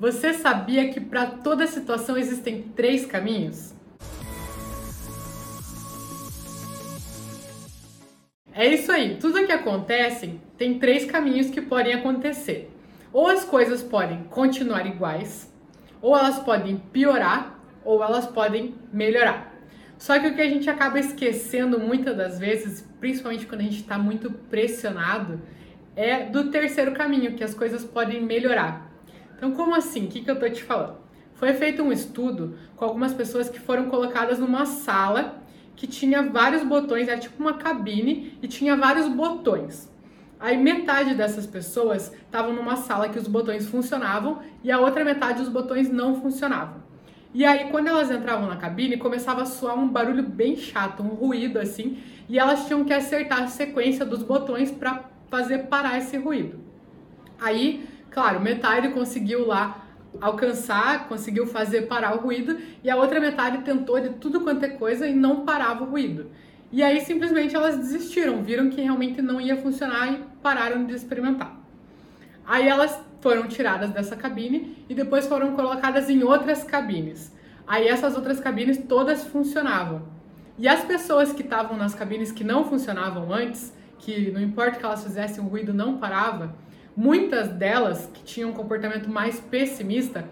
Você sabia que para toda situação existem três caminhos? É isso aí, tudo que acontece tem três caminhos que podem acontecer. Ou as coisas podem continuar iguais, ou elas podem piorar, ou elas podem melhorar. Só que o que a gente acaba esquecendo muitas das vezes, principalmente quando a gente está muito pressionado, é do terceiro caminho, que as coisas podem melhorar. Então, como assim? O que, que eu tô te falando? Foi feito um estudo com algumas pessoas que foram colocadas numa sala que tinha vários botões, era tipo uma cabine e tinha vários botões. Aí metade dessas pessoas estavam numa sala que os botões funcionavam e a outra metade os botões não funcionavam. E aí quando elas entravam na cabine, começava a soar um barulho bem chato, um ruído assim, e elas tinham que acertar a sequência dos botões para fazer parar esse ruído. Aí Claro, metade conseguiu lá alcançar, conseguiu fazer parar o ruído, e a outra metade tentou de tudo quanto é coisa e não parava o ruído. E aí simplesmente elas desistiram, viram que realmente não ia funcionar e pararam de experimentar. Aí elas foram tiradas dessa cabine e depois foram colocadas em outras cabines. Aí essas outras cabines todas funcionavam. E as pessoas que estavam nas cabines que não funcionavam antes, que não importa que elas fizessem, o ruído não parava, Muitas delas, que tinham um comportamento mais pessimista,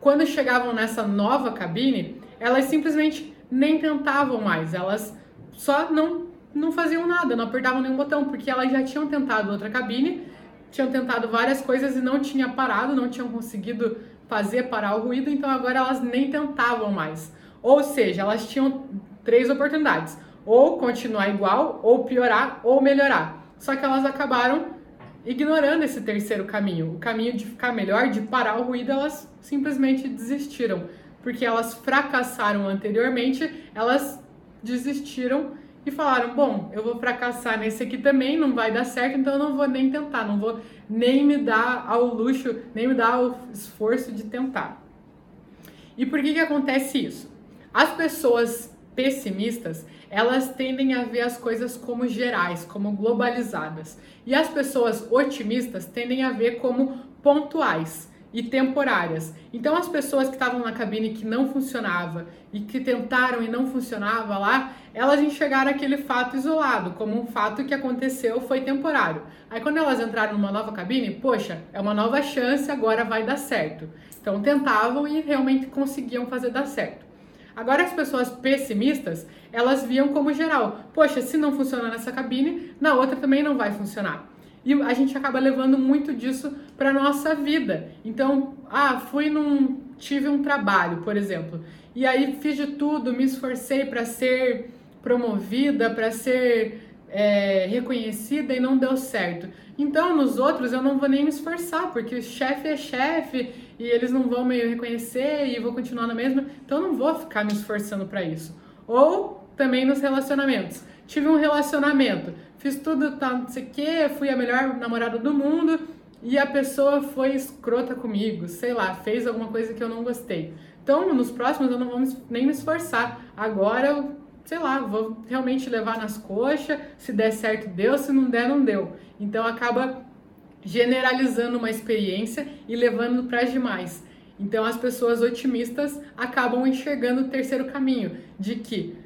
quando chegavam nessa nova cabine, elas simplesmente nem tentavam mais, elas só não, não faziam nada, não apertavam nenhum botão, porque elas já tinham tentado outra cabine, tinham tentado várias coisas e não tinha parado, não tinham conseguido fazer parar o ruído, então agora elas nem tentavam mais. Ou seja, elas tinham três oportunidades: ou continuar igual, ou piorar, ou melhorar. Só que elas acabaram ignorando esse terceiro caminho, o caminho de ficar melhor, de parar o ruído, elas simplesmente desistiram, porque elas fracassaram anteriormente, elas desistiram e falaram: bom, eu vou fracassar nesse aqui também, não vai dar certo, então eu não vou nem tentar, não vou nem me dar ao luxo, nem me dar o esforço de tentar. E por que que acontece isso? As pessoas pessimistas, elas tendem a ver as coisas como gerais, como globalizadas. E as pessoas otimistas tendem a ver como pontuais e temporárias. Então as pessoas que estavam na cabine que não funcionava e que tentaram e não funcionava lá, elas enxergaram aquele fato isolado, como um fato que aconteceu, foi temporário. Aí quando elas entraram numa nova cabine, poxa, é uma nova chance, agora vai dar certo. Então tentavam e realmente conseguiam fazer dar certo. Agora as pessoas pessimistas, elas viam como geral. Poxa, se não funciona nessa cabine, na outra também não vai funcionar. E a gente acaba levando muito disso para nossa vida. Então, ah, fui num tive um trabalho, por exemplo, e aí fiz de tudo, me esforcei para ser promovida, para ser é, reconhecida e não deu certo. Então, nos outros eu não vou nem me esforçar, porque o chefe é chefe e eles não vão me reconhecer e vou continuar na mesma. Então, eu não vou ficar me esforçando para isso. Ou também nos relacionamentos. Tive um relacionamento, fiz tudo, tá, não sei o quê, fui a melhor namorada do mundo e a pessoa foi escrota comigo, sei lá, fez alguma coisa que eu não gostei. Então, nos próximos eu não vou nem me esforçar. Agora eu sei lá, vou realmente levar nas coxas, se der certo deu, se não der não deu. Então acaba generalizando uma experiência e levando para demais. Então as pessoas otimistas acabam enxergando o terceiro caminho, de que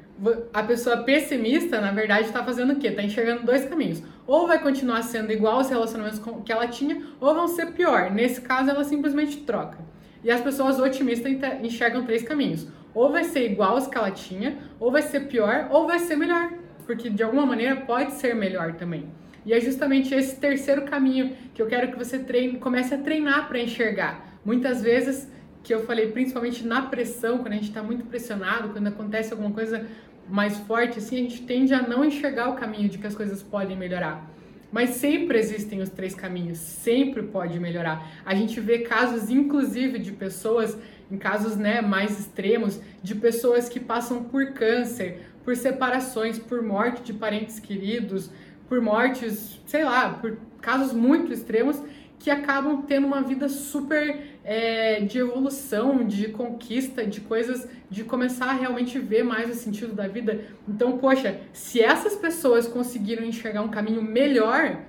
a pessoa pessimista, na verdade, está fazendo o quê? Está enxergando dois caminhos. Ou vai continuar sendo igual aos relacionamentos que ela tinha, ou vão ser pior. Nesse caso, ela simplesmente troca. E as pessoas otimistas enxergam três caminhos. Ou vai ser igual aos que ela tinha, ou vai ser pior, ou vai ser melhor. Porque de alguma maneira pode ser melhor também. E é justamente esse terceiro caminho que eu quero que você treine, comece a treinar para enxergar. Muitas vezes, que eu falei, principalmente na pressão, quando a gente está muito pressionado, quando acontece alguma coisa mais forte, assim, a gente tende a não enxergar o caminho de que as coisas podem melhorar. Mas sempre existem os três caminhos, sempre pode melhorar. A gente vê casos, inclusive, de pessoas, em casos né, mais extremos, de pessoas que passam por câncer, por separações, por morte de parentes queridos, por mortes, sei lá, por casos muito extremos que acabam tendo uma vida super é, de evolução, de conquista, de coisas, de começar a realmente ver mais o sentido da vida. Então, poxa, se essas pessoas conseguiram enxergar um caminho melhor,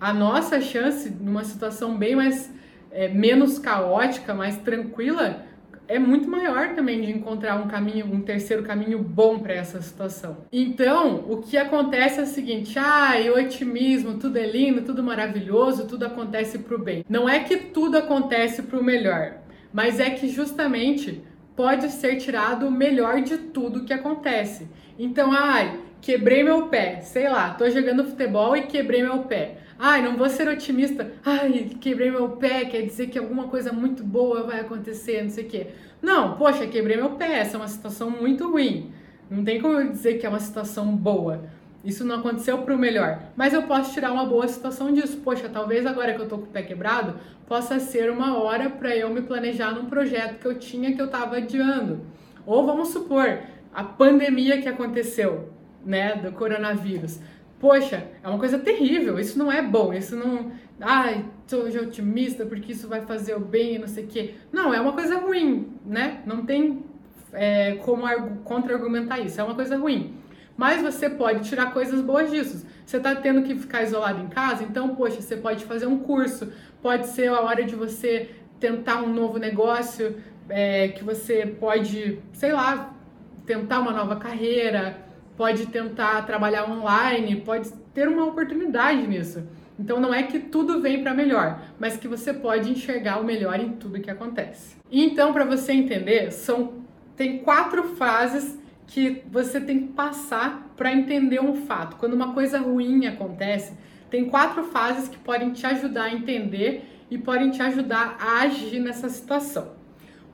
a nossa chance numa situação bem mais é, menos caótica, mais tranquila, é muito maior também de encontrar um caminho, um terceiro caminho bom para essa situação. Então, o que acontece é o seguinte: ah, otimismo, tudo é lindo, tudo maravilhoso, tudo acontece para o bem. Não é que tudo acontece para o melhor, mas é que justamente pode ser tirado o melhor de tudo que acontece. Então, ai, quebrei meu pé, sei lá, tô jogando futebol e quebrei meu pé. Ai, não vou ser otimista. Ai, quebrei meu pé, quer dizer que alguma coisa muito boa vai acontecer, não sei o quê. Não, poxa, quebrei meu pé, essa é uma situação muito ruim. Não tem como eu dizer que é uma situação boa. Isso não aconteceu para o melhor, mas eu posso tirar uma boa situação disso. Poxa, talvez agora que eu tô com o pé quebrado, possa ser uma hora para eu me planejar num projeto que eu tinha que eu estava adiando. Ou vamos supor, a pandemia que aconteceu, né, do coronavírus. Poxa, é uma coisa terrível, isso não é bom, isso não. Ai, sou otimista porque isso vai fazer o bem e não sei o quê. Não, é uma coisa ruim, né? Não tem é, como contra-argumentar isso, é uma coisa ruim. Mas você pode tirar coisas boas disso. Você está tendo que ficar isolado em casa, então, poxa, você pode fazer um curso, pode ser a hora de você tentar um novo negócio, é, que você pode, sei lá, tentar uma nova carreira, pode tentar trabalhar online, pode ter uma oportunidade nisso. Então não é que tudo vem para melhor, mas que você pode enxergar o melhor em tudo que acontece. Então para você entender, são tem quatro fases que você tem que passar para entender um fato. Quando uma coisa ruim acontece, tem quatro fases que podem te ajudar a entender e podem te ajudar a agir nessa situação.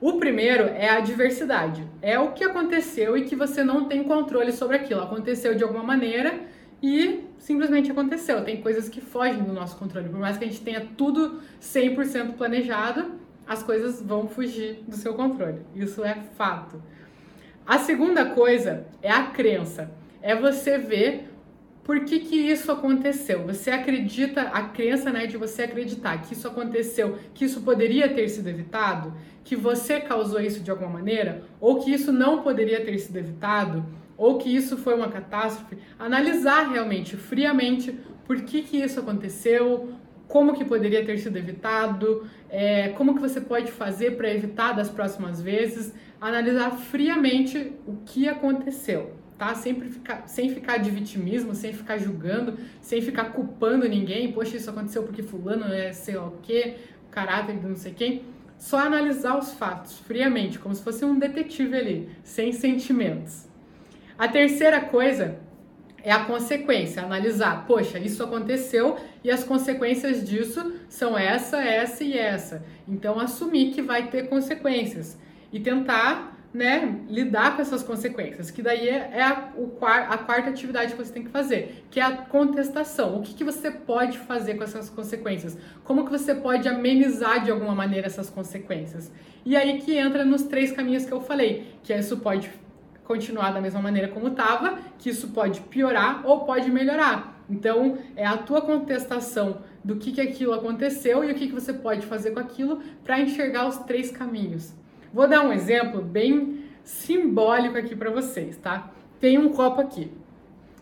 O primeiro é a adversidade. É o que aconteceu e que você não tem controle sobre aquilo. Aconteceu de alguma maneira e simplesmente aconteceu. Tem coisas que fogem do nosso controle. Por mais que a gente tenha tudo 100% planejado, as coisas vão fugir do seu controle. Isso é fato. A segunda coisa é a crença. É você ver por que, que isso aconteceu? Você acredita, a crença né, de você acreditar que isso aconteceu, que isso poderia ter sido evitado, que você causou isso de alguma maneira, ou que isso não poderia ter sido evitado, ou que isso foi uma catástrofe, analisar realmente, friamente, por que, que isso aconteceu, como que poderia ter sido evitado, é, como que você pode fazer para evitar das próximas vezes, analisar friamente o que aconteceu tá? Sempre ficar, sem ficar de vitimismo, sem ficar julgando, sem ficar culpando ninguém. Poxa, isso aconteceu porque fulano é sei lá o quê, caráter de não sei quem. Só analisar os fatos friamente, como se fosse um detetive ali, sem sentimentos. A terceira coisa é a consequência, analisar, poxa, isso aconteceu e as consequências disso são essa, essa e essa. Então assumir que vai ter consequências e tentar né, lidar com essas consequências, que daí é, é a, o, a quarta atividade que você tem que fazer, que é a contestação. O que, que você pode fazer com essas consequências? Como que você pode amenizar de alguma maneira essas consequências? E aí que entra nos três caminhos que eu falei, que isso pode continuar da mesma maneira como estava, que isso pode piorar ou pode melhorar. Então, é a tua contestação do que, que aquilo aconteceu e o que, que você pode fazer com aquilo para enxergar os três caminhos. Vou dar um exemplo bem simbólico aqui para vocês, tá? Tem um copo aqui.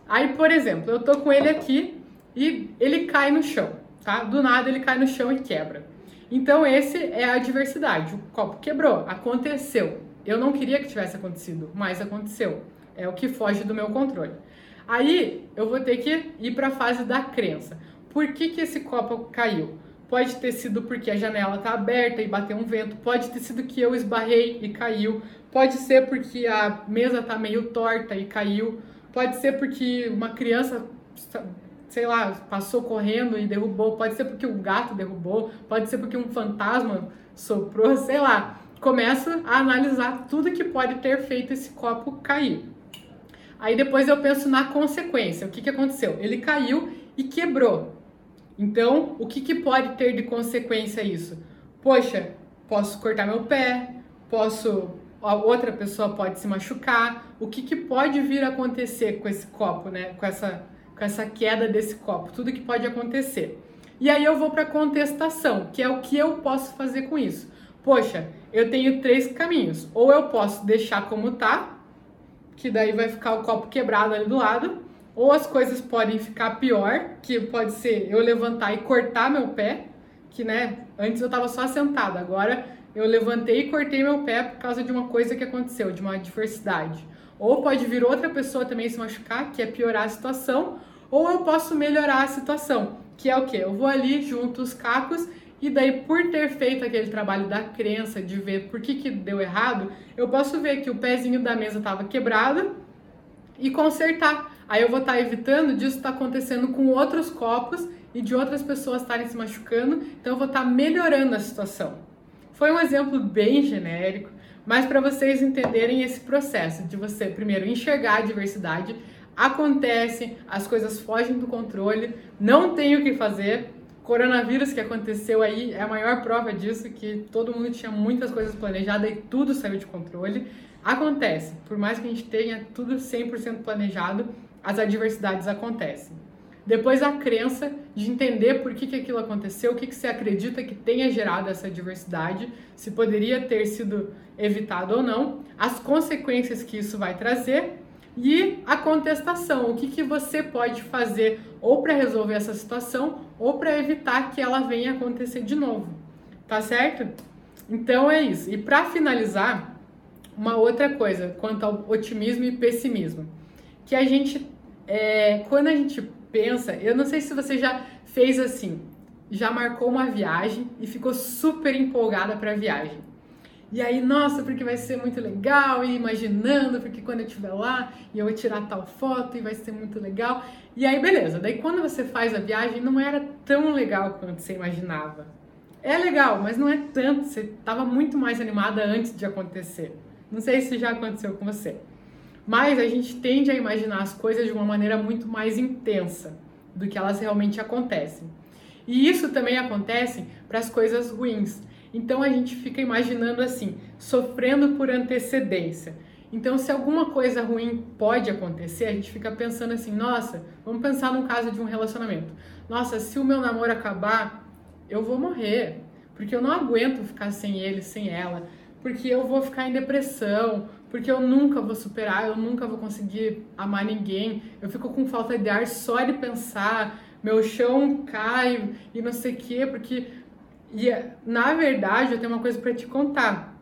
Aí, por exemplo, eu tô com ele aqui e ele cai no chão, tá? Do nada ele cai no chão e quebra. Então, esse é a adversidade. O copo quebrou, aconteceu. Eu não queria que tivesse acontecido, mas aconteceu. É o que foge do meu controle. Aí, eu vou ter que ir para a fase da crença. Por que, que esse copo caiu? Pode ter sido porque a janela está aberta e bateu um vento. Pode ter sido que eu esbarrei e caiu. Pode ser porque a mesa está meio torta e caiu. Pode ser porque uma criança, sei lá, passou correndo e derrubou. Pode ser porque o gato derrubou. Pode ser porque um fantasma soprou, sei lá. Começo a analisar tudo que pode ter feito esse copo cair. Aí depois eu penso na consequência. O que, que aconteceu? Ele caiu e quebrou. Então, o que, que pode ter de consequência isso? Poxa, posso cortar meu pé, posso. A outra pessoa pode se machucar. O que, que pode vir a acontecer com esse copo, né? Com essa, com essa queda desse copo? Tudo que pode acontecer. E aí eu vou para contestação, que é o que eu posso fazer com isso. Poxa, eu tenho três caminhos. Ou eu posso deixar como tá, que daí vai ficar o copo quebrado ali do lado ou as coisas podem ficar pior, que pode ser eu levantar e cortar meu pé, que, né, antes eu estava só sentada, agora eu levantei e cortei meu pé por causa de uma coisa que aconteceu, de uma adversidade. Ou pode vir outra pessoa também se machucar, que é piorar a situação, ou eu posso melhorar a situação, que é o que? Eu vou ali junto os cacos e daí por ter feito aquele trabalho da crença, de ver por que, que deu errado, eu posso ver que o pezinho da mesa estava quebrado e consertar. Aí eu vou estar tá evitando disso estar tá acontecendo com outros copos e de outras pessoas estarem se machucando, então eu vou estar tá melhorando a situação. Foi um exemplo bem genérico, mas para vocês entenderem esse processo de você primeiro enxergar a diversidade, acontece, as coisas fogem do controle, não tem o que fazer. Coronavírus que aconteceu aí é a maior prova disso, que todo mundo tinha muitas coisas planejadas e tudo saiu de controle. Acontece, por mais que a gente tenha tudo 100% planejado, as adversidades acontecem. Depois a crença de entender por que, que aquilo aconteceu, o que, que você acredita que tenha gerado essa adversidade, se poderia ter sido evitado ou não, as consequências que isso vai trazer e a contestação, o que, que você pode fazer ou para resolver essa situação ou para evitar que ela venha acontecer de novo. Tá certo? Então é isso. E para finalizar, uma outra coisa quanto ao otimismo e pessimismo, que a gente, é, quando a gente pensa, eu não sei se você já fez assim, já marcou uma viagem e ficou super empolgada para a viagem. E aí, nossa, porque vai ser muito legal, e imaginando, porque quando eu estiver lá, e eu vou tirar tal foto e vai ser muito legal. E aí, beleza. Daí, quando você faz a viagem, não era tão legal quanto você imaginava. É legal, mas não é tanto. Você estava muito mais animada antes de acontecer. Não sei se já aconteceu com você. Mas a gente tende a imaginar as coisas de uma maneira muito mais intensa do que elas realmente acontecem. E isso também acontece para as coisas ruins. Então a gente fica imaginando assim, sofrendo por antecedência. Então, se alguma coisa ruim pode acontecer, a gente fica pensando assim: nossa, vamos pensar no caso de um relacionamento. Nossa, se o meu namoro acabar, eu vou morrer, porque eu não aguento ficar sem ele, sem ela porque eu vou ficar em depressão, porque eu nunca vou superar, eu nunca vou conseguir amar ninguém, eu fico com falta de ar só de pensar, meu chão cai e não sei o quê, porque. E na verdade, eu tenho uma coisa para te contar.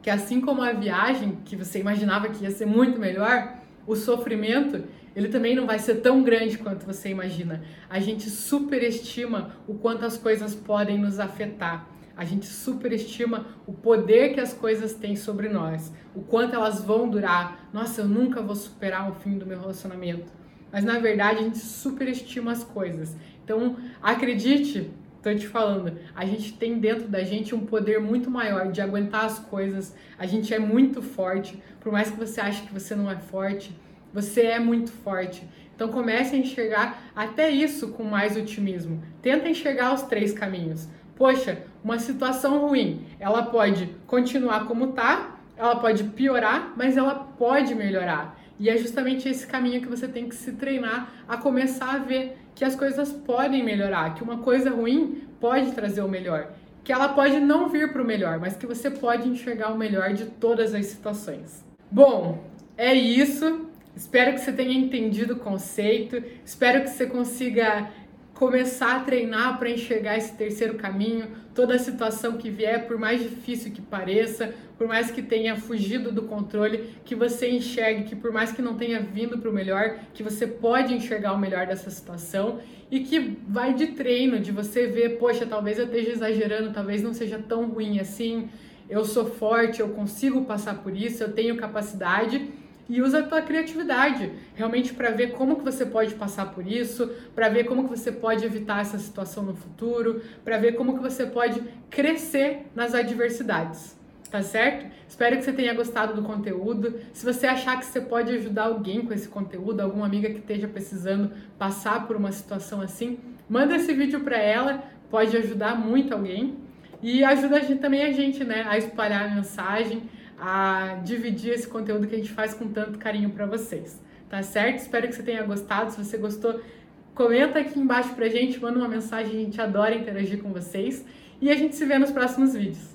Que assim como a viagem, que você imaginava que ia ser muito melhor, o sofrimento, ele também não vai ser tão grande quanto você imagina. A gente superestima o quanto as coisas podem nos afetar. A gente superestima o poder que as coisas têm sobre nós, o quanto elas vão durar. Nossa, eu nunca vou superar o fim do meu relacionamento. Mas na verdade a gente superestima as coisas. Então, acredite, tô te falando, a gente tem dentro da gente um poder muito maior de aguentar as coisas. A gente é muito forte, por mais que você ache que você não é forte, você é muito forte. Então comece a enxergar até isso com mais otimismo. Tenta enxergar os três caminhos. Poxa, uma situação ruim, ela pode continuar como tá, ela pode piorar, mas ela pode melhorar. E é justamente esse caminho que você tem que se treinar a começar a ver que as coisas podem melhorar, que uma coisa ruim pode trazer o melhor, que ela pode não vir para o melhor, mas que você pode enxergar o melhor de todas as situações. Bom, é isso. Espero que você tenha entendido o conceito. Espero que você consiga começar a treinar para enxergar esse terceiro caminho, toda situação que vier, por mais difícil que pareça, por mais que tenha fugido do controle, que você enxergue que por mais que não tenha vindo para o melhor, que você pode enxergar o melhor dessa situação e que vai de treino, de você ver, poxa, talvez eu esteja exagerando, talvez não seja tão ruim assim, eu sou forte, eu consigo passar por isso, eu tenho capacidade e usa a tua criatividade realmente para ver como que você pode passar por isso, para ver como que você pode evitar essa situação no futuro, para ver como que você pode crescer nas adversidades. Tá certo? Espero que você tenha gostado do conteúdo. Se você achar que você pode ajudar alguém com esse conteúdo, alguma amiga que esteja precisando passar por uma situação assim, manda esse vídeo para ela, pode ajudar muito alguém. E ajuda a gente, também a gente, né, a espalhar a mensagem, a dividir esse conteúdo que a gente faz com tanto carinho para vocês. Tá certo? Espero que você tenha gostado. Se você gostou, comenta aqui embaixo pra gente, manda uma mensagem, a gente adora interagir com vocês. E a gente se vê nos próximos vídeos.